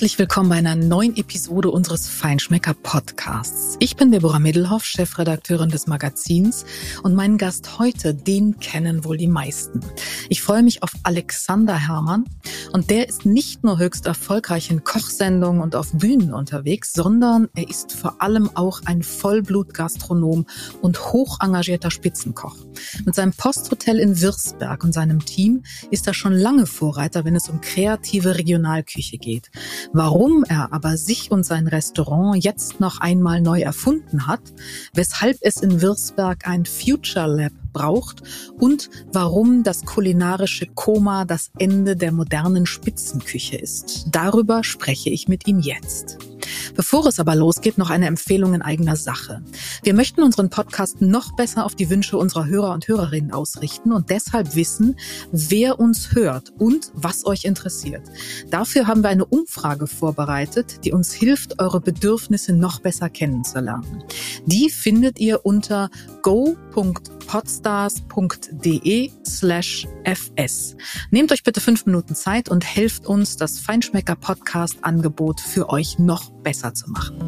Herzlich willkommen bei einer neuen Episode unseres Feinschmecker Podcasts. Ich bin Deborah Middelhoff, Chefredakteurin des Magazins und meinen Gast heute, den kennen wohl die meisten. Ich freue mich auf Alexander Hermann und der ist nicht nur höchst erfolgreich in Kochsendungen und auf Bühnen unterwegs, sondern er ist vor allem auch ein Vollblutgastronom und hoch engagierter Spitzenkoch. Mit seinem Posthotel in Wirsberg und seinem Team ist er schon lange Vorreiter, wenn es um kreative Regionalküche geht. Warum er aber sich und sein Restaurant jetzt noch einmal neu erfunden hat, weshalb es in Wirsberg ein Future Lab braucht und warum das kulinarische Koma das Ende der modernen Spitzenküche ist. Darüber spreche ich mit ihm jetzt. Bevor es aber losgeht, noch eine Empfehlung in eigener Sache. Wir möchten unseren Podcast noch besser auf die Wünsche unserer Hörer und Hörerinnen ausrichten und deshalb wissen, wer uns hört und was euch interessiert. Dafür haben wir eine Umfrage vorbereitet, die uns hilft, eure Bedürfnisse noch besser kennenzulernen. Die findet ihr unter go.podstars.de slash fs. Nehmt euch bitte fünf Minuten Zeit und helft uns, das Feinschmecker Podcast Angebot für euch noch besser zu machen.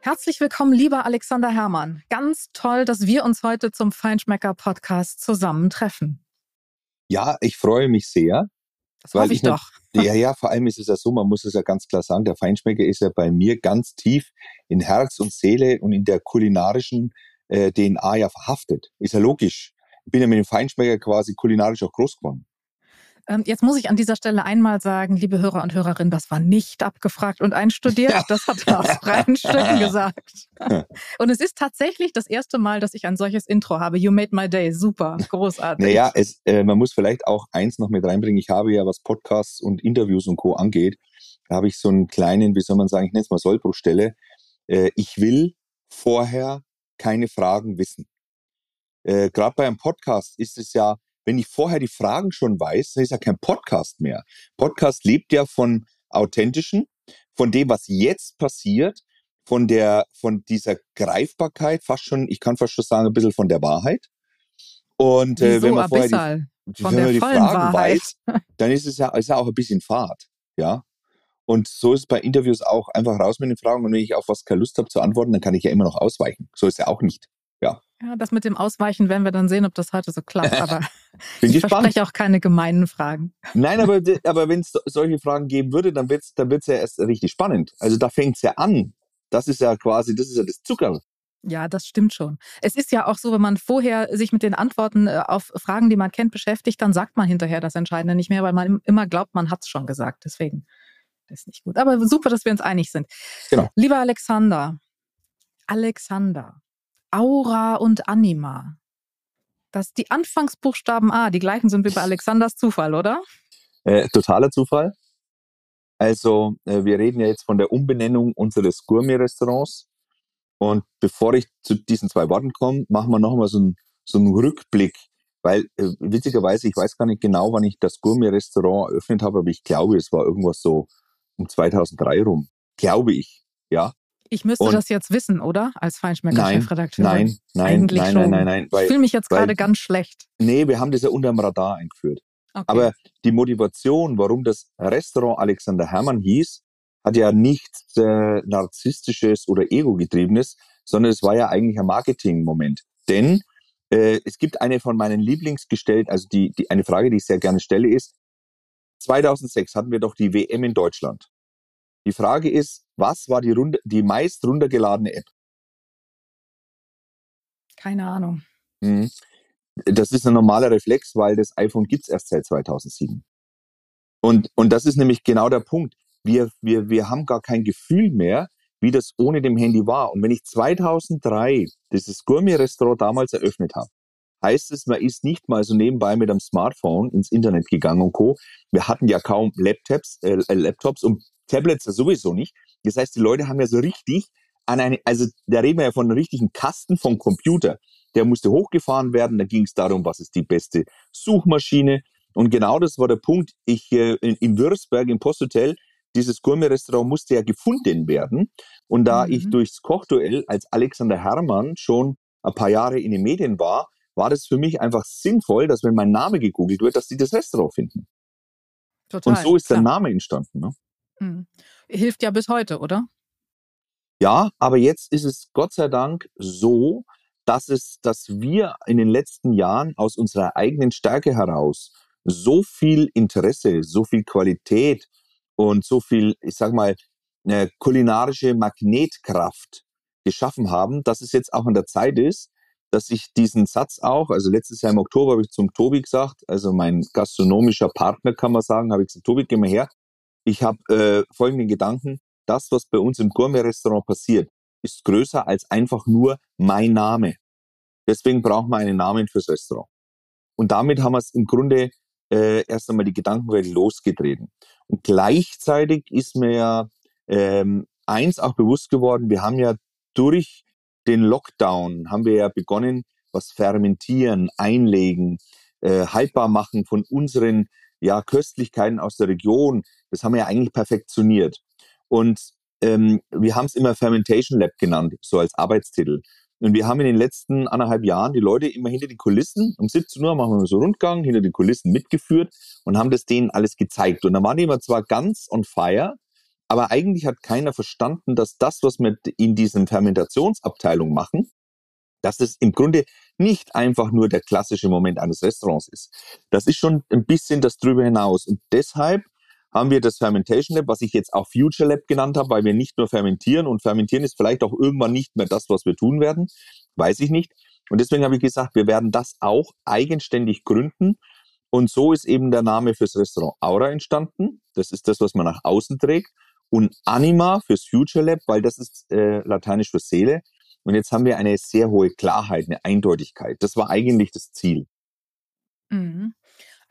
Herzlich willkommen, lieber Alexander Hermann. Ganz toll, dass wir uns heute zum Feinschmecker Podcast zusammentreffen. Ja, ich freue mich sehr. Das hoffe ich, ich doch. Ja, ja, vor allem ist es ja so, man muss es ja ganz klar sagen, der Feinschmecker ist ja bei mir ganz tief in Herz und Seele und in der kulinarischen äh, DNA ja verhaftet. Ist ja logisch. Ich bin ja mit dem Feinschmecker quasi kulinarisch auch groß geworden. Ähm, jetzt muss ich an dieser Stelle einmal sagen, liebe Hörer und Hörerinnen, das war nicht abgefragt und einstudiert. Das hat er aus freien Stücken gesagt. Und es ist tatsächlich das erste Mal, dass ich ein solches Intro habe. You made my day. Super, großartig. Naja, es, äh, man muss vielleicht auch eins noch mit reinbringen. Ich habe ja, was Podcasts und Interviews und Co. angeht, da habe ich so einen kleinen, wie soll man sagen, ich nenne es mal Sollbruchstelle. Äh, ich will vorher keine Fragen wissen. Äh, Gerade bei einem Podcast ist es ja, wenn ich vorher die Fragen schon weiß, dann ist ja kein Podcast mehr. Podcast lebt ja von authentischen, von dem, was jetzt passiert, von der, von dieser Greifbarkeit, fast schon, ich kann fast schon sagen, ein bisschen von der Wahrheit. Und äh, wenn man vorher die, von wenn man die Fragen Wahrheit. weiß, dann ist es ja, ist ja auch ein bisschen Fahrt, ja. Und so ist es bei Interviews auch einfach raus mit den Fragen. Und wenn ich auf was keine Lust habe zu antworten, dann kann ich ja immer noch ausweichen. So ist ja auch nicht. Ja. Ja, das mit dem Ausweichen werden wir dann sehen, ob das heute so klappt. Aber ich gespannt. verspreche auch keine gemeinen Fragen. Nein, aber, aber wenn es solche Fragen geben würde, dann wird es dann wird's ja erst richtig spannend. Also da fängt es ja an. Das ist ja quasi, das ist ja das Zucker. Ja, das stimmt schon. Es ist ja auch so, wenn man vorher sich mit den Antworten äh, auf Fragen, die man kennt, beschäftigt, dann sagt man hinterher das Entscheidende nicht mehr, weil man immer glaubt, man hat es schon gesagt. Deswegen das ist nicht gut. Aber super, dass wir uns einig sind. Genau. Lieber Alexander, Alexander, Aura und Anima. Das, die Anfangsbuchstaben A, die gleichen sind wie bei Alexanders Zufall, oder? Äh, totaler Zufall. Also, äh, wir reden ja jetzt von der Umbenennung unseres Gourmet-Restaurants. Und bevor ich zu diesen zwei Worten komme, machen wir nochmal so einen, so einen Rückblick. Weil, äh, witzigerweise, ich weiß gar nicht genau, wann ich das Gourmet-Restaurant eröffnet habe, aber ich glaube, es war irgendwas so um 2003 rum. Glaube ich, ja. Ich müsste und das jetzt wissen, oder? Als Feinschmecker-Chefredakteur. Nein, nein, nein, nein, nein, nein, nein. ich fühle mich jetzt gerade ganz schlecht. Nee, wir haben das ja unterm Radar eingeführt. Okay. Aber die Motivation, warum das Restaurant Alexander Hermann hieß, hat ja nichts äh, narzisstisches oder ego-getriebenes, sondern es war ja eigentlich ein Marketing-Moment. Denn äh, es gibt eine von meinen Lieblingsgestellt, also die, die eine Frage, die ich sehr gerne stelle, ist: 2006 hatten wir doch die WM in Deutschland. Die Frage ist, was war die, runde, die meist runtergeladene App? Keine Ahnung. Mhm. Das ist ein normaler Reflex, weil das iPhone gibt es erst seit 2007. Und, und das ist nämlich genau der Punkt. Wir, wir, wir haben gar kein Gefühl mehr, wie das ohne dem Handy war. Und wenn ich 2003 dieses Gourmet-Restaurant damals eröffnet habe, heißt es, man ist nicht mal so nebenbei mit einem Smartphone ins Internet gegangen und Co. Wir hatten ja kaum Laptops, äh, Laptops und Tablets sowieso nicht. Das heißt, die Leute haben ja so richtig an eine, also da reden wir ja von einem richtigen Kasten vom Computer. Der musste hochgefahren werden, da ging es darum, was ist die beste Suchmaschine. Und genau das war der Punkt. Ich äh, in, in Würzburg im Posthotel, dieses Gourmet-Restaurant musste ja gefunden werden. Und da mhm. ich durchs Kochduell als Alexander Herrmann schon ein paar Jahre in den Medien war, war das für mich einfach sinnvoll, dass wenn mein Name gegoogelt wird, dass die das Restaurant finden. Total, und so ist klar. der Name entstanden. Ne? Mhm. Hilft ja bis heute, oder? Ja, aber jetzt ist es Gott sei Dank so, dass es, dass wir in den letzten Jahren aus unserer eigenen Stärke heraus so viel Interesse, so viel Qualität und so viel, ich sag mal, eine kulinarische Magnetkraft geschaffen haben, dass es jetzt auch an der Zeit ist, dass ich diesen Satz auch, also letztes Jahr im Oktober habe ich zum Tobi gesagt, also mein gastronomischer Partner kann man sagen, habe ich gesagt, Tobi, geh mal her. Ich habe äh, folgenden Gedanken, das, was bei uns im Gourmet-Restaurant passiert, ist größer als einfach nur mein Name. Deswegen brauchen wir einen Namen fürs Restaurant. Und damit haben wir es im Grunde äh, erst einmal die Gedankenwelt losgetreten. Und gleichzeitig ist mir ja ähm, eins auch bewusst geworden, wir haben ja durch den Lockdown, haben wir ja begonnen, was fermentieren, einlegen, äh, haltbar machen von unseren ja, Köstlichkeiten aus der Region. Das haben wir ja eigentlich perfektioniert. Und ähm, wir haben es immer Fermentation Lab genannt, so als Arbeitstitel. Und wir haben in den letzten anderthalb Jahren die Leute immer hinter die Kulissen, um 17 Uhr machen wir so Rundgang, hinter die Kulissen mitgeführt und haben das denen alles gezeigt. Und da waren die immer zwar ganz on fire, aber eigentlich hat keiner verstanden, dass das, was wir in diesem Fermentationsabteilung machen, dass es im Grunde nicht einfach nur der klassische Moment eines Restaurants ist. Das ist schon ein bisschen das drüber hinaus. Und deshalb haben wir das Fermentation Lab, was ich jetzt auch Future Lab genannt habe, weil wir nicht nur fermentieren und fermentieren ist vielleicht auch irgendwann nicht mehr das, was wir tun werden, weiß ich nicht. Und deswegen habe ich gesagt, wir werden das auch eigenständig gründen. Und so ist eben der Name fürs Restaurant Aura entstanden. Das ist das, was man nach außen trägt. Und Anima fürs Future Lab, weil das ist äh, lateinisch für Seele. Und jetzt haben wir eine sehr hohe Klarheit, eine Eindeutigkeit. Das war eigentlich das Ziel. Mhm.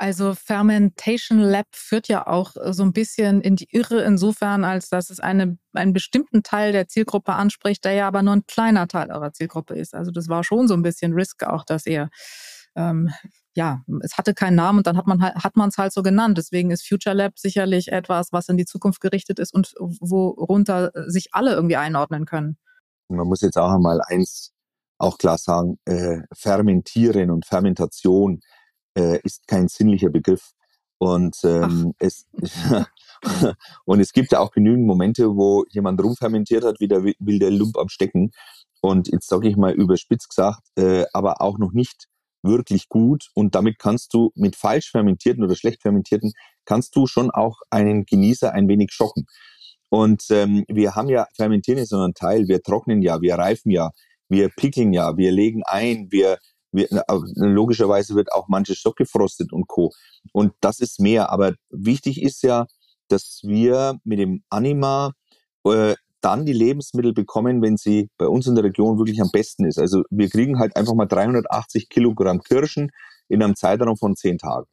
Also Fermentation Lab führt ja auch äh, so ein bisschen in die Irre insofern, als dass es eine, einen bestimmten Teil der Zielgruppe anspricht, der ja aber nur ein kleiner Teil eurer Zielgruppe ist. Also das war schon so ein bisschen Risk auch, dass ihr ähm, ja, es hatte keinen Namen und dann hat man halt, hat man es halt so genannt. Deswegen ist Future Lab sicherlich etwas, was in die Zukunft gerichtet ist und worunter sich alle irgendwie einordnen können. Man muss jetzt auch einmal eins auch klar sagen, äh, Fermentieren und Fermentation äh, ist kein sinnlicher Begriff. Und ähm, es und es gibt ja auch genügend Momente, wo jemand rumfermentiert hat, wie der wilde Lump am Stecken. Und jetzt sage ich mal überspitzt gesagt, äh, aber auch noch nicht wirklich gut. Und damit kannst du mit falsch fermentierten oder schlecht fermentierten, kannst du schon auch einen Genießer ein wenig schocken. Und ähm, wir haben ja, fermentieren ist so ein Teil, wir trocknen ja, wir reifen ja, wir pickeln ja, wir legen ein, wir wir, logischerweise wird auch manches Stock gefrostet und Co. Und das ist mehr. Aber wichtig ist ja, dass wir mit dem Anima äh, dann die Lebensmittel bekommen, wenn sie bei uns in der Region wirklich am besten ist. Also wir kriegen halt einfach mal 380 Kilogramm Kirschen in einem Zeitraum von zehn Tagen.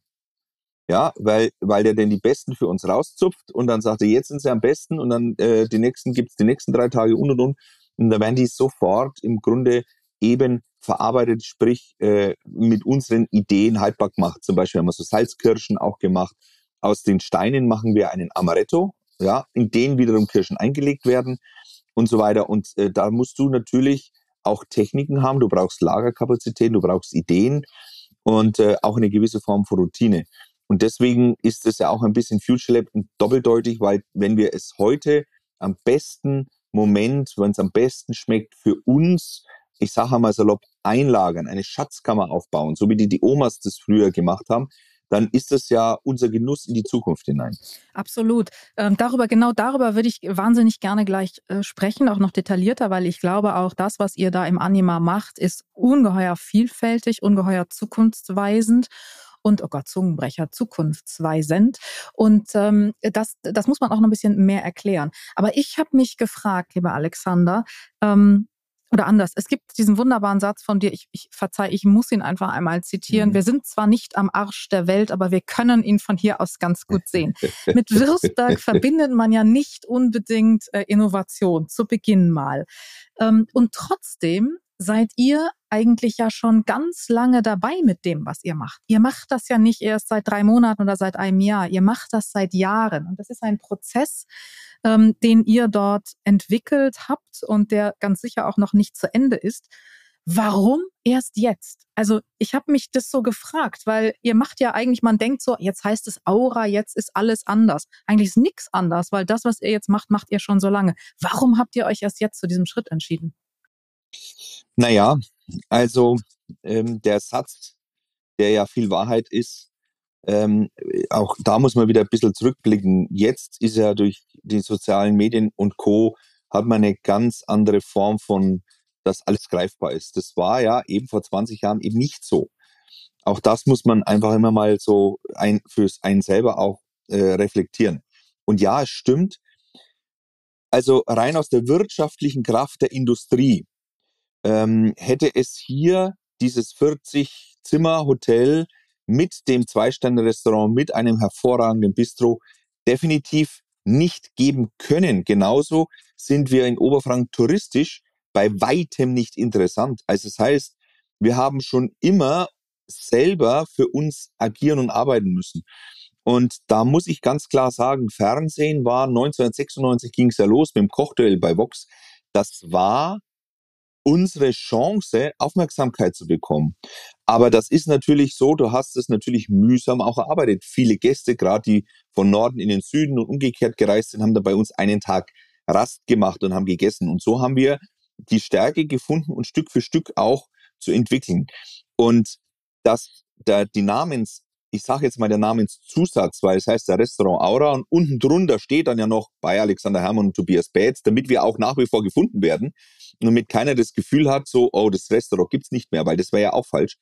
Ja, weil, weil der denn die besten für uns rauszupft und dann sagt er, jetzt sind sie am besten und dann äh, die nächsten gibt's die nächsten drei Tage und und und. Und da werden die sofort im Grunde eben verarbeitet, sprich äh, mit unseren Ideen haltbar gemacht. Zum Beispiel haben wir so Salzkirschen auch gemacht. Aus den Steinen machen wir einen Amaretto, ja, in den wiederum Kirschen eingelegt werden und so weiter. Und äh, da musst du natürlich auch Techniken haben. Du brauchst Lagerkapazität, du brauchst Ideen und äh, auch eine gewisse Form von Routine. Und deswegen ist es ja auch ein bisschen Future Lab doppeldeutig, weil wenn wir es heute am besten Moment, wenn es am besten schmeckt für uns ich sage einmal salopp, einlagern, eine Schatzkammer aufbauen, so wie die, die Omas das früher gemacht haben, dann ist das ja unser Genuss in die Zukunft hinein. Absolut. Ähm, darüber, genau darüber würde ich wahnsinnig gerne gleich äh, sprechen, auch noch detaillierter, weil ich glaube auch das, was ihr da im Anima macht, ist ungeheuer vielfältig, ungeheuer zukunftsweisend und, oh Gott, Zungenbrecher, zukunftsweisend. Und ähm, das, das muss man auch noch ein bisschen mehr erklären. Aber ich habe mich gefragt, lieber Alexander, ähm, oder anders, es gibt diesen wunderbaren Satz von dir, ich, ich verzeih, ich muss ihn einfach einmal zitieren. Mhm. Wir sind zwar nicht am Arsch der Welt, aber wir können ihn von hier aus ganz gut sehen. Mit Würzberg verbindet man ja nicht unbedingt äh, Innovation, zu Beginn mal. Ähm, und trotzdem seid ihr eigentlich ja schon ganz lange dabei mit dem, was ihr macht. Ihr macht das ja nicht erst seit drei Monaten oder seit einem Jahr. Ihr macht das seit Jahren. Und das ist ein Prozess, ähm, den ihr dort entwickelt habt und der ganz sicher auch noch nicht zu Ende ist. Warum erst jetzt? Also ich habe mich das so gefragt, weil ihr macht ja eigentlich, man denkt so, jetzt heißt es Aura, jetzt ist alles anders. Eigentlich ist nichts anders, weil das, was ihr jetzt macht, macht ihr schon so lange. Warum habt ihr euch erst jetzt zu diesem Schritt entschieden? Naja, also ähm, der Satz, der ja viel Wahrheit ist, ähm, auch da muss man wieder ein bisschen zurückblicken. Jetzt ist ja durch die sozialen Medien und Co. hat man eine ganz andere Form von dass alles greifbar ist. Das war ja eben vor 20 Jahren eben nicht so. Auch das muss man einfach immer mal so ein, fürs einen selber auch äh, reflektieren. Und ja, es stimmt. Also rein aus der wirtschaftlichen Kraft der Industrie ähm, hätte es hier dieses 40-Zimmer-Hotel mit dem Zwei-Sterne-Restaurant, mit einem hervorragenden Bistro definitiv nicht geben können. Genauso sind wir in Oberfranken touristisch bei weitem nicht interessant. Also das heißt, wir haben schon immer selber für uns agieren und arbeiten müssen. Und da muss ich ganz klar sagen, Fernsehen war 1996 ging es ja los mit dem Kochduell bei Vox. Das war unsere Chance, Aufmerksamkeit zu bekommen. Aber das ist natürlich so, du hast es natürlich mühsam auch erarbeitet. Viele Gäste, gerade die von Norden in den Süden und umgekehrt gereist sind, haben da bei uns einen Tag Rast gemacht und haben gegessen. Und so haben wir die Stärke gefunden und Stück für Stück auch zu entwickeln. Und dass der, die Namens, ich sage jetzt mal der Namenszusatz, weil es heißt der Restaurant Aura und unten drunter steht dann ja noch bei Alexander Hermann und Tobias Baetz, damit wir auch nach wie vor gefunden werden und damit keiner das Gefühl hat, so, oh, das Restaurant gibt's nicht mehr, weil das wäre ja auch falsch,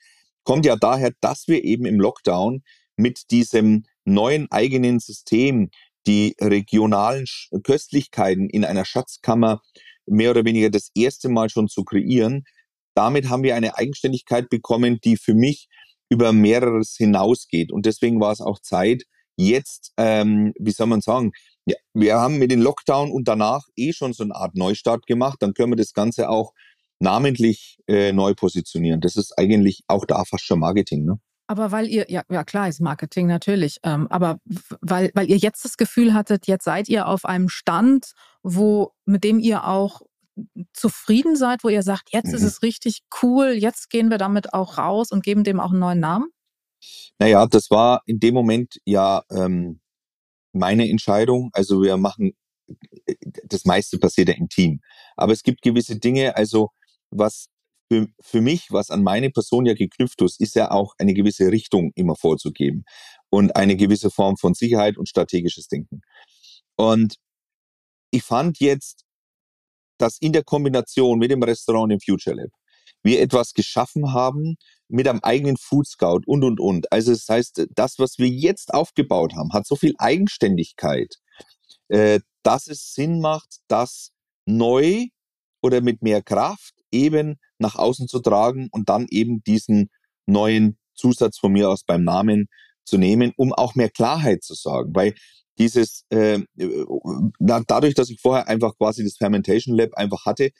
kommt ja daher, dass wir eben im Lockdown mit diesem neuen eigenen System die regionalen Köstlichkeiten in einer Schatzkammer mehr oder weniger das erste Mal schon zu kreieren. Damit haben wir eine Eigenständigkeit bekommen, die für mich über mehreres hinausgeht. Und deswegen war es auch Zeit, jetzt, ähm, wie soll man sagen, ja, wir haben mit dem Lockdown und danach eh schon so eine Art Neustart gemacht. Dann können wir das Ganze auch namentlich äh, neu positionieren. Das ist eigentlich auch da fast schon Marketing. Ne? Aber weil ihr, ja, ja klar ist Marketing natürlich, ähm, aber weil, weil ihr jetzt das Gefühl hattet, jetzt seid ihr auf einem Stand, wo, mit dem ihr auch zufrieden seid, wo ihr sagt, jetzt mhm. ist es richtig cool, jetzt gehen wir damit auch raus und geben dem auch einen neuen Namen? Naja, das war in dem Moment ja ähm, meine Entscheidung. Also wir machen, das meiste passiert ja im Team. Aber es gibt gewisse Dinge, also was für, für mich, was an meine Person ja geknüpft ist, ist ja auch eine gewisse Richtung immer vorzugeben und eine gewisse Form von Sicherheit und strategisches Denken. Und ich fand jetzt, dass in der Kombination mit dem Restaurant im Future Lab wir etwas geschaffen haben mit einem eigenen Food Scout und, und, und. Also das heißt, das, was wir jetzt aufgebaut haben, hat so viel Eigenständigkeit, äh, dass es Sinn macht, das neu oder mit mehr Kraft eben nach außen zu tragen und dann eben diesen neuen Zusatz von mir aus beim Namen zu nehmen, um auch mehr Klarheit zu sagen. Weil dieses, äh, dadurch, dass ich vorher einfach quasi das Fermentation Lab einfach hatte,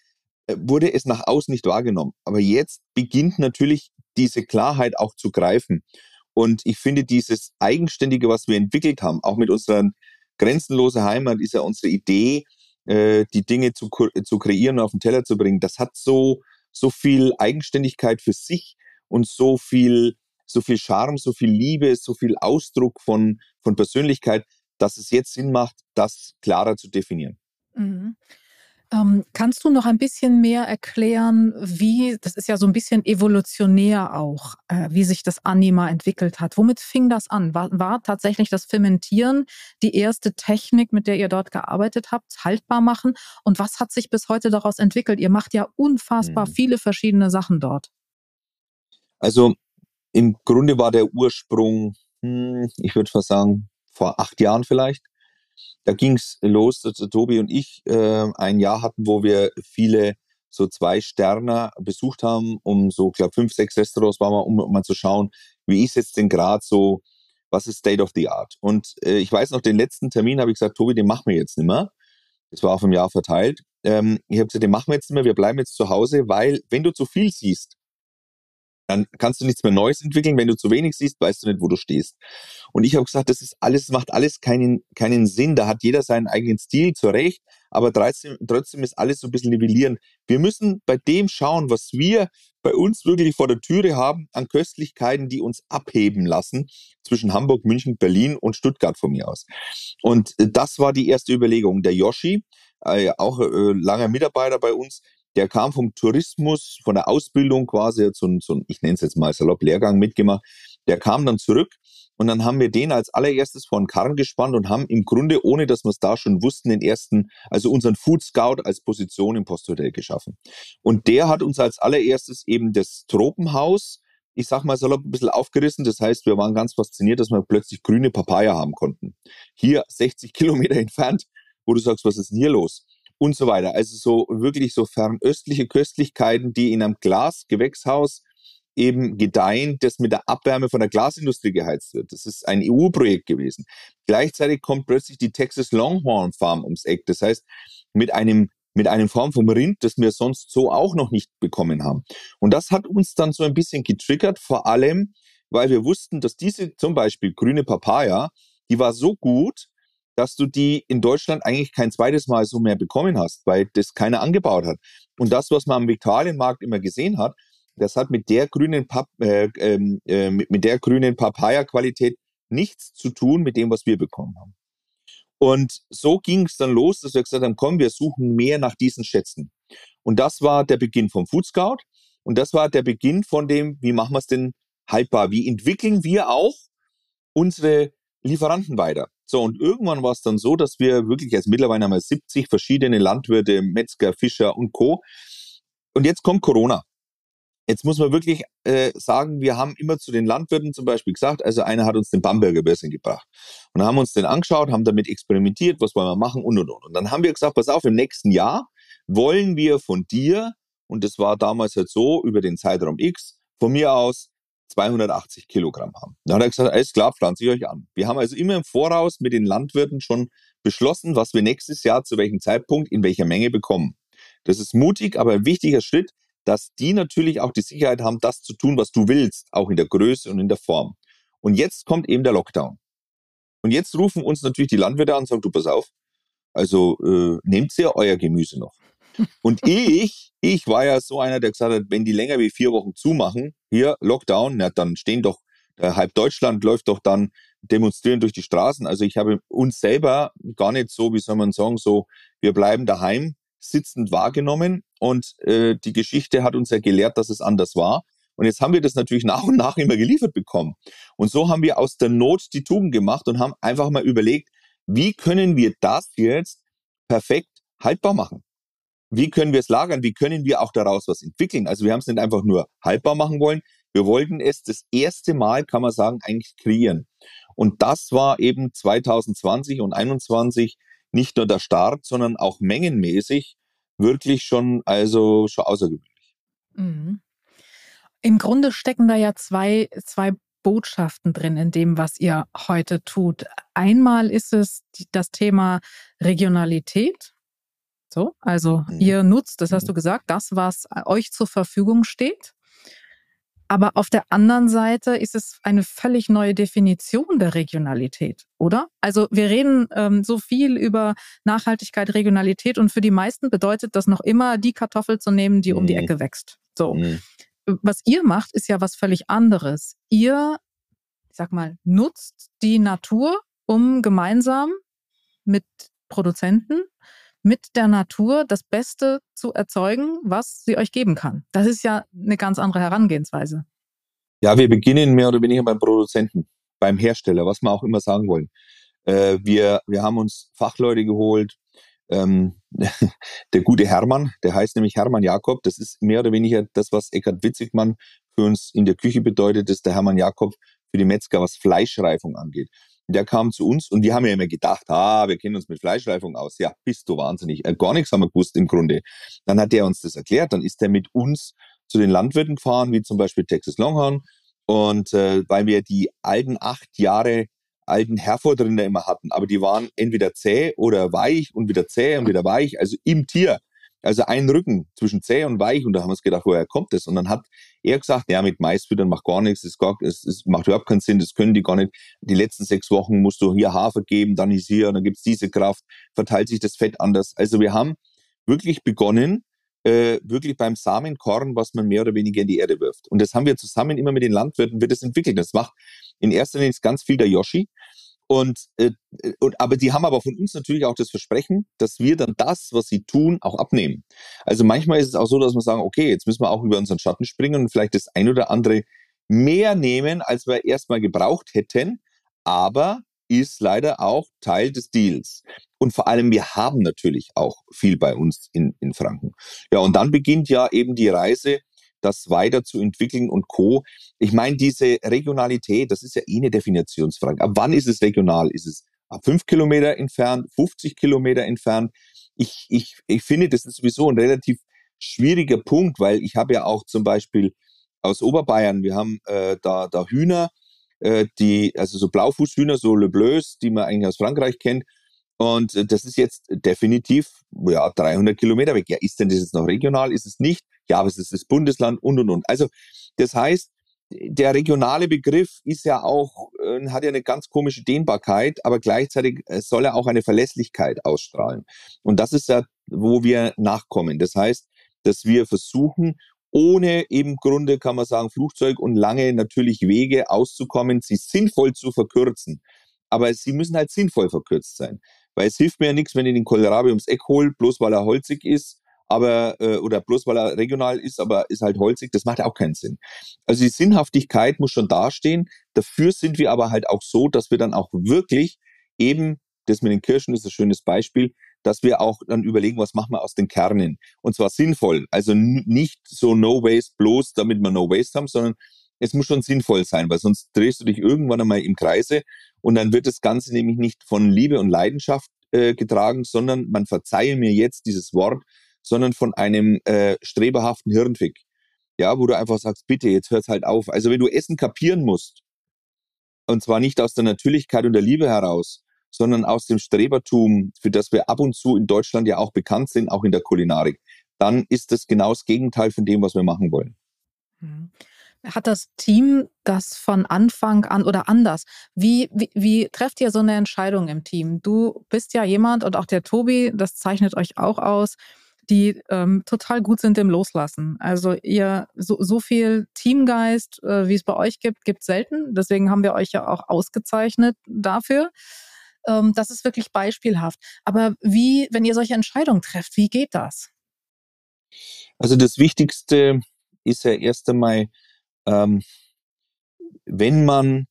äh, wurde es nach außen nicht wahrgenommen. Aber jetzt beginnt natürlich diese Klarheit auch zu greifen. Und ich finde dieses Eigenständige, was wir entwickelt haben, auch mit unserer grenzenlosen Heimat, ist ja unsere Idee, äh, die Dinge zu, zu kreieren und auf den Teller zu bringen. Das hat so, so viel Eigenständigkeit für sich und so viel, so viel Charme, so viel Liebe, so viel Ausdruck von, von Persönlichkeit, dass es jetzt Sinn macht, das klarer zu definieren. Mhm. Ähm, kannst du noch ein bisschen mehr erklären, wie, das ist ja so ein bisschen evolutionär auch, äh, wie sich das Anima entwickelt hat? Womit fing das an? War, war tatsächlich das Fermentieren die erste Technik, mit der ihr dort gearbeitet habt, haltbar machen? Und was hat sich bis heute daraus entwickelt? Ihr macht ja unfassbar hm. viele verschiedene Sachen dort. Also im Grunde war der Ursprung, hm, ich würde fast sagen, vor acht Jahren vielleicht. Da ging's los, dass Tobi und ich äh, ein Jahr hatten, wo wir viele so zwei Sterne besucht haben, um so, glaube fünf, sechs Restaurants waren wir, um, mal zu schauen, wie ist jetzt denn gerade so, was ist State of the Art? Und äh, ich weiß noch, den letzten Termin habe ich gesagt, Tobi, den machen wir jetzt nicht mehr. Das war auf ein Jahr verteilt. Ähm, ich habe gesagt, den machen wir jetzt nicht mehr, wir bleiben jetzt zu Hause, weil wenn du zu viel siehst, dann kannst du nichts mehr Neues entwickeln. Wenn du zu wenig siehst, weißt du nicht, wo du stehst. Und ich habe gesagt, das ist alles, macht alles keinen, keinen Sinn. Da hat jeder seinen eigenen Stil, zu Recht, aber trotzdem, trotzdem ist alles so ein bisschen nivellierend. Wir müssen bei dem schauen, was wir bei uns wirklich vor der Türe haben an Köstlichkeiten, die uns abheben lassen zwischen Hamburg, München, Berlin und Stuttgart von mir aus. Und äh, das war die erste Überlegung. Der Yoshi, äh, auch äh, langer Mitarbeiter bei uns, der kam vom Tourismus, von der Ausbildung quasi, so ein, so ein ich nenne es jetzt mal salopp, Lehrgang mitgemacht. Der kam dann zurück und dann haben wir den als allererstes vor den Karren gespannt und haben im Grunde, ohne dass wir es da schon wussten, den ersten, also unseren Food Scout als Position im Posthotel geschaffen. Und der hat uns als allererstes eben das Tropenhaus, ich sag mal salopp, ein bisschen aufgerissen. Das heißt, wir waren ganz fasziniert, dass wir plötzlich grüne Papaya haben konnten. Hier 60 Kilometer entfernt, wo du sagst, was ist denn hier los? Und so weiter. Also so wirklich so fernöstliche Köstlichkeiten, die in einem Glasgewächshaus eben gedeihen, das mit der Abwärme von der Glasindustrie geheizt wird. Das ist ein EU-Projekt gewesen. Gleichzeitig kommt plötzlich die Texas Longhorn Farm ums Eck. Das heißt, mit einem mit einem Form vom Rind, das wir sonst so auch noch nicht bekommen haben. Und das hat uns dann so ein bisschen getriggert, vor allem, weil wir wussten, dass diese zum Beispiel grüne Papaya, die war so gut, dass du die in Deutschland eigentlich kein zweites Mal so mehr bekommen hast, weil das keiner angebaut hat. Und das, was man am Viktualienmarkt immer gesehen hat, das hat mit der grünen, Pap äh, ähm, äh, mit, der grünen Papaya-Qualität nichts zu tun mit dem, was wir bekommen haben. Und so ging es dann los, dass wir gesagt haben, komm, wir suchen mehr nach diesen Schätzen. Und das war der Beginn vom Food Scout. Und das war der Beginn von dem, wie machen wir es denn haltbar? Wie entwickeln wir auch unsere Lieferanten weiter? So, und irgendwann war es dann so, dass wir wirklich jetzt mittlerweile einmal 70 verschiedene Landwirte, Metzger, Fischer und Co. Und jetzt kommt Corona. Jetzt muss man wirklich äh, sagen, wir haben immer zu den Landwirten zum Beispiel gesagt, also einer hat uns den Bamberger Börsen gebracht. Und haben uns den angeschaut, haben damit experimentiert, was wollen wir machen und und und. Und dann haben wir gesagt, pass auf, im nächsten Jahr wollen wir von dir, und das war damals halt so über den Zeitraum X, von mir aus 280 Kilogramm haben. Dann hat er gesagt, alles klar, pflanze ich euch an. Wir haben also immer im Voraus mit den Landwirten schon beschlossen, was wir nächstes Jahr zu welchem Zeitpunkt in welcher Menge bekommen. Das ist mutig, aber ein wichtiger Schritt, dass die natürlich auch die Sicherheit haben, das zu tun, was du willst, auch in der Größe und in der Form. Und jetzt kommt eben der Lockdown. Und jetzt rufen uns natürlich die Landwirte an und sagen, du pass auf, also äh, nehmt ihr euer Gemüse noch. Und ich, ich war ja so einer, der gesagt hat, wenn die länger wie vier Wochen zumachen, hier Lockdown, na, dann stehen doch, äh, halb Deutschland läuft doch dann demonstrieren durch die Straßen. Also ich habe uns selber gar nicht so, wie soll man sagen, so, wir bleiben daheim sitzend wahrgenommen und äh, die Geschichte hat uns ja gelehrt, dass es anders war. Und jetzt haben wir das natürlich nach und nach immer geliefert bekommen. Und so haben wir aus der Not die Tugend gemacht und haben einfach mal überlegt, wie können wir das jetzt perfekt haltbar machen? Wie können wir es lagern? Wie können wir auch daraus was entwickeln? Also wir haben es nicht einfach nur haltbar machen wollen. Wir wollten es das erste Mal, kann man sagen, eigentlich kreieren. Und das war eben 2020 und 2021 nicht nur der Start, sondern auch mengenmäßig wirklich schon, also schon außergewöhnlich. Mhm. Im Grunde stecken da ja zwei, zwei Botschaften drin in dem, was ihr heute tut. Einmal ist es das Thema Regionalität, so, also mhm. ihr nutzt, das hast mhm. du gesagt, das, was euch zur Verfügung steht. Aber auf der anderen Seite ist es eine völlig neue Definition der Regionalität, oder? Also wir reden ähm, so viel über Nachhaltigkeit, Regionalität und für die meisten bedeutet das noch immer, die Kartoffel zu nehmen, die um die mhm. Ecke wächst. So. Mhm. Was ihr macht, ist ja was völlig anderes. Ihr, ich sag mal, nutzt die Natur, um gemeinsam mit Produzenten mit der Natur das Beste zu erzeugen, was sie euch geben kann. Das ist ja eine ganz andere Herangehensweise. Ja, wir beginnen mehr oder weniger beim Produzenten, beim Hersteller, was wir auch immer sagen wollen. Äh, wir, wir haben uns Fachleute geholt. Ähm, der gute Hermann, der heißt nämlich Hermann Jakob. Das ist mehr oder weniger das, was Eckhard Witzigmann für uns in der Küche bedeutet, ist der Hermann Jakob für die Metzger, was Fleischreifung angeht der kam zu uns und die haben ja immer gedacht, ah, wir kennen uns mit Fleischreifung aus. Ja, bist du wahnsinnig. Äh, gar nichts haben wir gewusst im Grunde. Dann hat der uns das erklärt, dann ist er mit uns zu den Landwirten gefahren, wie zum Beispiel Texas Longhorn. Und äh, weil wir die alten acht Jahre alten Herfordrinder immer hatten, aber die waren entweder zäh oder weich und wieder zäh und wieder weich, also im Tier. Also ein Rücken zwischen zäh und weich. Und da haben wir uns gedacht, woher kommt das? Und dann hat er gesagt, ja, mit Mais füttern macht gar nichts, es, es, es macht überhaupt keinen Sinn, das können die gar nicht. Die letzten sechs Wochen musst du hier Hafer geben, dann ist hier, und dann gibt's diese Kraft, verteilt sich das Fett anders. Also wir haben wirklich begonnen, äh, wirklich beim Samenkorn, was man mehr oder weniger in die Erde wirft. Und das haben wir zusammen immer mit den Landwirten, wird das entwickelt. Das macht in erster Linie ganz viel der Yoshi. Und, äh, und aber die haben aber von uns natürlich auch das Versprechen, dass wir dann das, was sie tun, auch abnehmen. Also manchmal ist es auch so, dass wir sagen, okay, jetzt müssen wir auch über unseren Schatten springen und vielleicht das ein oder andere mehr nehmen, als wir erstmal gebraucht hätten. Aber ist leider auch Teil des Deals. Und vor allem, wir haben natürlich auch viel bei uns in, in Franken. Ja, und dann beginnt ja eben die Reise, das weiterzuentwickeln und Co. Ich meine, diese Regionalität, das ist ja eh eine Definitionsfrage. Ab wann ist es regional? Ist es ab fünf Kilometer entfernt, 50 Kilometer entfernt? Ich, ich, ich finde, das ist sowieso ein relativ schwieriger Punkt, weil ich habe ja auch zum Beispiel aus Oberbayern, wir haben äh, da, da Hühner, äh, die, also so Blaufußhühner, so Le Bleus, die man eigentlich aus Frankreich kennt. Und äh, das ist jetzt definitiv ja 300 Kilometer weg. Ja, ist denn das jetzt noch regional? Ist es nicht? Ja, aber es ist das Bundesland und und und. Also das heißt, der regionale Begriff ist ja auch, äh, hat ja eine ganz komische Dehnbarkeit, aber gleichzeitig äh, soll er auch eine Verlässlichkeit ausstrahlen. Und das ist ja, wo wir nachkommen. Das heißt, dass wir versuchen, ohne im Grunde, kann man sagen, Flugzeug und lange natürlich Wege auszukommen, sie sinnvoll zu verkürzen. Aber sie müssen halt sinnvoll verkürzt sein. Weil es hilft mir ja nichts, wenn ich den Kohlrabi ums Eck hole, bloß weil er holzig ist, aber, äh, oder bloß weil er regional ist, aber ist halt holzig, das macht auch keinen Sinn. Also die Sinnhaftigkeit muss schon dastehen. Dafür sind wir aber halt auch so, dass wir dann auch wirklich eben, das mit den Kirschen ist ein schönes Beispiel, dass wir auch dann überlegen, was machen wir aus den Kernen. Und zwar sinnvoll. Also nicht so No Waste bloß, damit wir No Waste haben, sondern es muss schon sinnvoll sein, weil sonst drehst du dich irgendwann einmal im Kreise und dann wird das Ganze nämlich nicht von Liebe und Leidenschaft äh, getragen, sondern man verzeihe mir jetzt dieses Wort, sondern von einem äh, streberhaften Hirnfick. Ja, wo du einfach sagst, bitte, jetzt hört's halt auf. Also wenn du Essen kapieren musst, und zwar nicht aus der Natürlichkeit und der Liebe heraus, sondern aus dem Strebertum, für das wir ab und zu in Deutschland ja auch bekannt sind, auch in der Kulinarik, dann ist das genau das Gegenteil von dem, was wir machen wollen. Mhm. Hat das Team das von Anfang an oder anders? Wie, wie, wie trefft ihr so eine Entscheidung im Team? Du bist ja jemand und auch der Tobi, das zeichnet euch auch aus, die ähm, total gut sind im Loslassen. Also ihr so, so viel Teamgeist, äh, wie es bei euch gibt, gibt selten. Deswegen haben wir euch ja auch ausgezeichnet dafür. Ähm, das ist wirklich beispielhaft. Aber wie, wenn ihr solche Entscheidungen trefft, wie geht das? Also das Wichtigste ist ja erst einmal, ähm, wenn man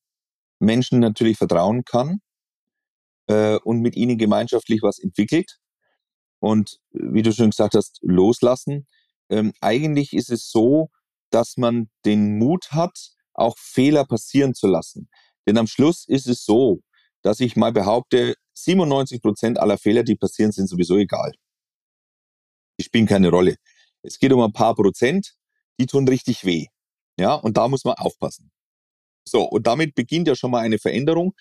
Menschen natürlich vertrauen kann äh, und mit ihnen gemeinschaftlich was entwickelt und wie du schon gesagt hast, loslassen. Ähm, eigentlich ist es so, dass man den Mut hat, auch Fehler passieren zu lassen. Denn am Schluss ist es so, dass ich mal behaupte, 97 Prozent aller Fehler, die passieren, sind sowieso egal. Die spielen keine Rolle. Es geht um ein paar Prozent, die tun richtig weh. Ja, und da muss man aufpassen. So, und damit beginnt ja schon mal eine Veränderung.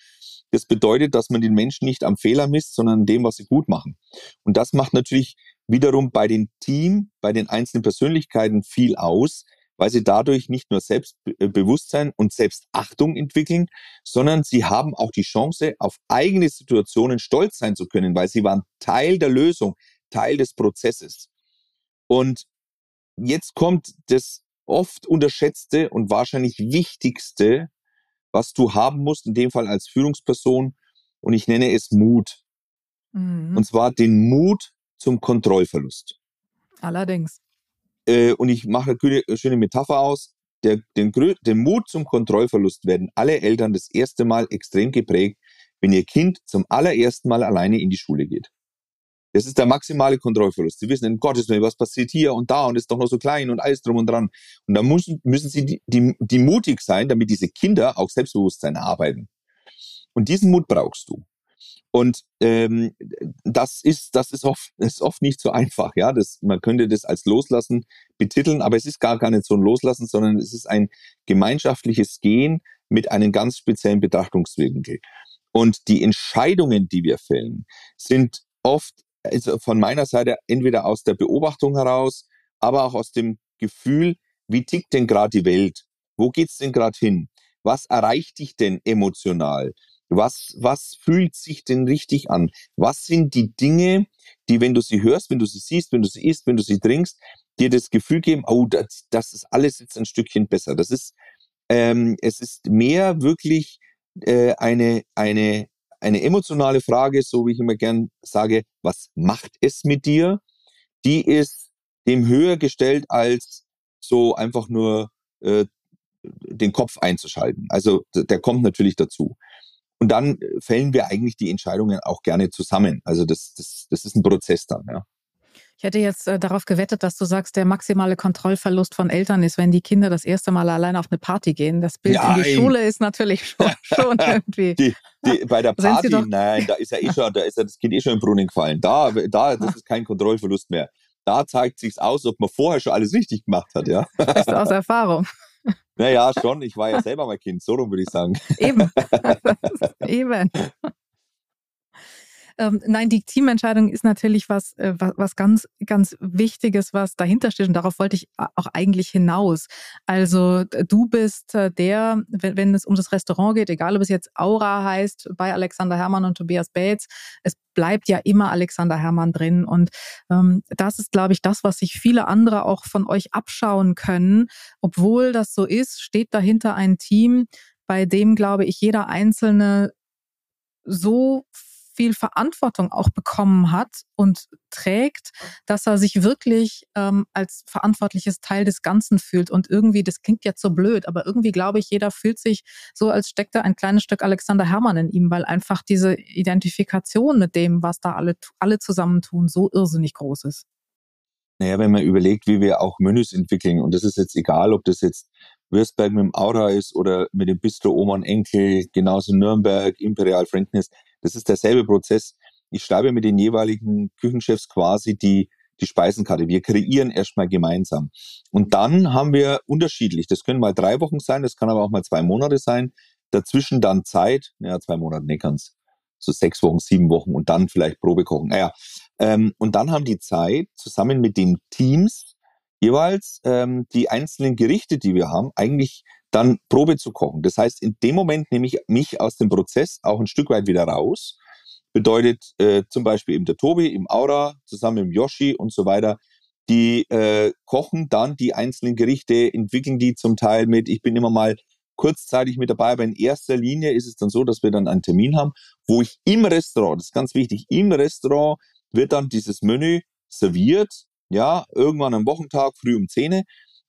Das bedeutet, dass man den Menschen nicht am Fehler misst, sondern an dem, was sie gut machen. Und das macht natürlich wiederum bei den Team, bei den einzelnen Persönlichkeiten viel aus, weil sie dadurch nicht nur Selbstbewusstsein und Selbstachtung entwickeln, sondern sie haben auch die Chance, auf eigene Situationen stolz sein zu können, weil sie waren Teil der Lösung, Teil des Prozesses. Und jetzt kommt das oft unterschätzte und wahrscheinlich wichtigste, was du haben musst, in dem Fall als Führungsperson, und ich nenne es Mut. Mhm. Und zwar den Mut zum Kontrollverlust. Allerdings. Äh, und ich mache eine schöne Metapher aus. Der, den, den Mut zum Kontrollverlust werden alle Eltern das erste Mal extrem geprägt, wenn ihr Kind zum allerersten Mal alleine in die Schule geht. Das ist der maximale Kontrollverlust. Sie wissen, in Gottes Willen, was passiert hier und da und ist doch noch so klein und alles drum und dran. Und da müssen, müssen sie die, die, die mutig sein, damit diese Kinder auch Selbstbewusstsein arbeiten. Und diesen Mut brauchst du. Und ähm, das ist, das ist oft, ist oft nicht so einfach, ja. Das, man könnte das als Loslassen betiteln, aber es ist gar, gar nicht so ein Loslassen, sondern es ist ein gemeinschaftliches Gehen mit einem ganz speziellen Betrachtungswinkel. Und die Entscheidungen, die wir fällen, sind oft also von meiner Seite entweder aus der Beobachtung heraus, aber auch aus dem Gefühl, wie tickt denn gerade die Welt? Wo geht's denn gerade hin? Was erreicht dich denn emotional? Was, was fühlt sich denn richtig an? Was sind die Dinge, die, wenn du sie hörst, wenn du sie siehst, wenn du sie isst, wenn du sie trinkst, dir das Gefühl geben, oh, das, das ist alles jetzt ein Stückchen besser. Das ist, ähm, es ist mehr wirklich äh, eine, eine, eine emotionale Frage, so wie ich immer gern sage, was macht es mit dir? Die ist dem höher gestellt als so einfach nur äh, den Kopf einzuschalten. Also der kommt natürlich dazu. Und dann fällen wir eigentlich die Entscheidungen auch gerne zusammen. Also das, das, das ist ein Prozess dann, ja. Ich hätte jetzt äh, darauf gewettet, dass du sagst, der maximale Kontrollverlust von Eltern ist, wenn die Kinder das erste Mal allein auf eine Party gehen. Das Bild nein. in die Schule ist natürlich schon, schon irgendwie. Die, die, bei der Party, nein, da ist ja eh schon, da ist ja das Kind eh schon im Brunnen gefallen. Da, da, das ist kein Kontrollverlust mehr. Da zeigt sich's aus, ob man vorher schon alles richtig gemacht hat, ja. Das ist aus Erfahrung. Naja, schon. Ich war ja selber mein Kind, so rum würde ich sagen. Eben. Eben. Ähm, nein, die Teamentscheidung ist natürlich was, äh, was, was ganz, ganz Wichtiges, was dahinter steht. Und darauf wollte ich auch eigentlich hinaus. Also du bist äh, der, wenn, wenn es um das Restaurant geht, egal ob es jetzt Aura heißt, bei Alexander Hermann und Tobias Bates, es bleibt ja immer Alexander Hermann drin. Und ähm, das ist, glaube ich, das, was sich viele andere auch von euch abschauen können. Obwohl das so ist, steht dahinter ein Team, bei dem, glaube ich, jeder Einzelne so viel Verantwortung auch bekommen hat und trägt, dass er sich wirklich ähm, als verantwortliches Teil des Ganzen fühlt. Und irgendwie, das klingt jetzt so blöd, aber irgendwie glaube ich, jeder fühlt sich so, als steckte ein kleines Stück Alexander Hermann in ihm, weil einfach diese Identifikation mit dem, was da alle, alle zusammentun, so irrsinnig groß ist. Naja, wenn man überlegt, wie wir auch Menüs entwickeln, und das ist jetzt egal, ob das jetzt Würzberg mit dem Aura ist oder mit dem Bistro Oma und Enkel, genauso Nürnberg, Imperial Franken ist, das ist derselbe Prozess. Ich schreibe mit den jeweiligen Küchenchefs quasi die, die Speisenkarte. Wir kreieren erstmal gemeinsam. Und dann haben wir unterschiedlich. Das können mal drei Wochen sein, das kann aber auch mal zwei Monate sein. Dazwischen dann Zeit, ja, zwei Monate nicht ganz, so sechs Wochen, sieben Wochen und dann vielleicht Probe kochen. Naja, ähm, und dann haben die Zeit, zusammen mit den Teams jeweils ähm, die einzelnen Gerichte, die wir haben, eigentlich dann Probe zu kochen. Das heißt, in dem Moment nehme ich mich aus dem Prozess auch ein Stück weit wieder raus. Bedeutet äh, zum Beispiel eben der Tobi, im Aura, zusammen mit Yoshi und so weiter. Die äh, kochen dann die einzelnen Gerichte, entwickeln die zum Teil mit. Ich bin immer mal kurzzeitig mit dabei, aber in erster Linie ist es dann so, dass wir dann einen Termin haben, wo ich im Restaurant, das ist ganz wichtig, im Restaurant wird dann dieses Menü serviert, ja, irgendwann am Wochentag, früh um 10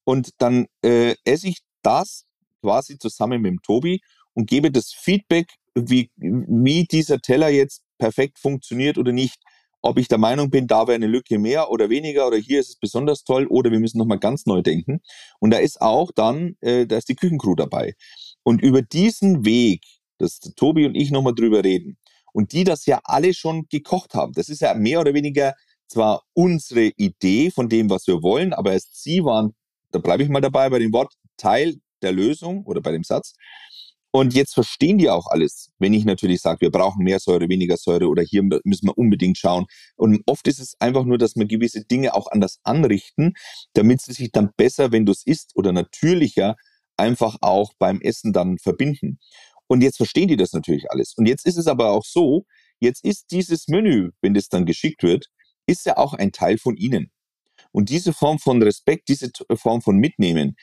und dann äh, esse ich das quasi zusammen mit dem Tobi und gebe das Feedback, wie, wie dieser Teller jetzt perfekt funktioniert oder nicht. Ob ich der Meinung bin, da wäre eine Lücke mehr oder weniger oder hier ist es besonders toll oder wir müssen nochmal ganz neu denken. Und da ist auch dann, äh, da ist die Küchencrew dabei. Und über diesen Weg, dass Tobi und ich nochmal drüber reden und die das ja alle schon gekocht haben, das ist ja mehr oder weniger zwar unsere Idee von dem, was wir wollen, aber erst sie waren, da bleibe ich mal dabei bei dem Wort, Teil der Lösung oder bei dem Satz. Und jetzt verstehen die auch alles, wenn ich natürlich sage, wir brauchen mehr Säure, weniger Säure oder hier müssen wir unbedingt schauen. Und oft ist es einfach nur, dass wir gewisse Dinge auch anders anrichten, damit sie sich dann besser, wenn du es isst oder natürlicher, einfach auch beim Essen dann verbinden. Und jetzt verstehen die das natürlich alles. Und jetzt ist es aber auch so, jetzt ist dieses Menü, wenn das dann geschickt wird, ist ja auch ein Teil von ihnen. Und diese Form von Respekt, diese Form von Mitnehmen,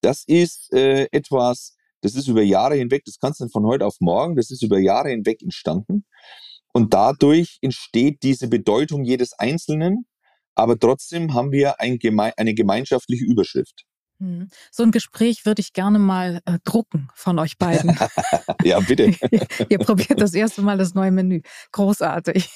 das ist äh, etwas, das ist über Jahre hinweg, das kannst du nicht von heute auf morgen, das ist über Jahre hinweg entstanden. Und dadurch entsteht diese Bedeutung jedes Einzelnen, aber trotzdem haben wir ein geme eine gemeinschaftliche Überschrift. Hm. So ein Gespräch würde ich gerne mal äh, drucken von euch beiden. ja, bitte. Ihr probiert das erste Mal das neue Menü. Großartig.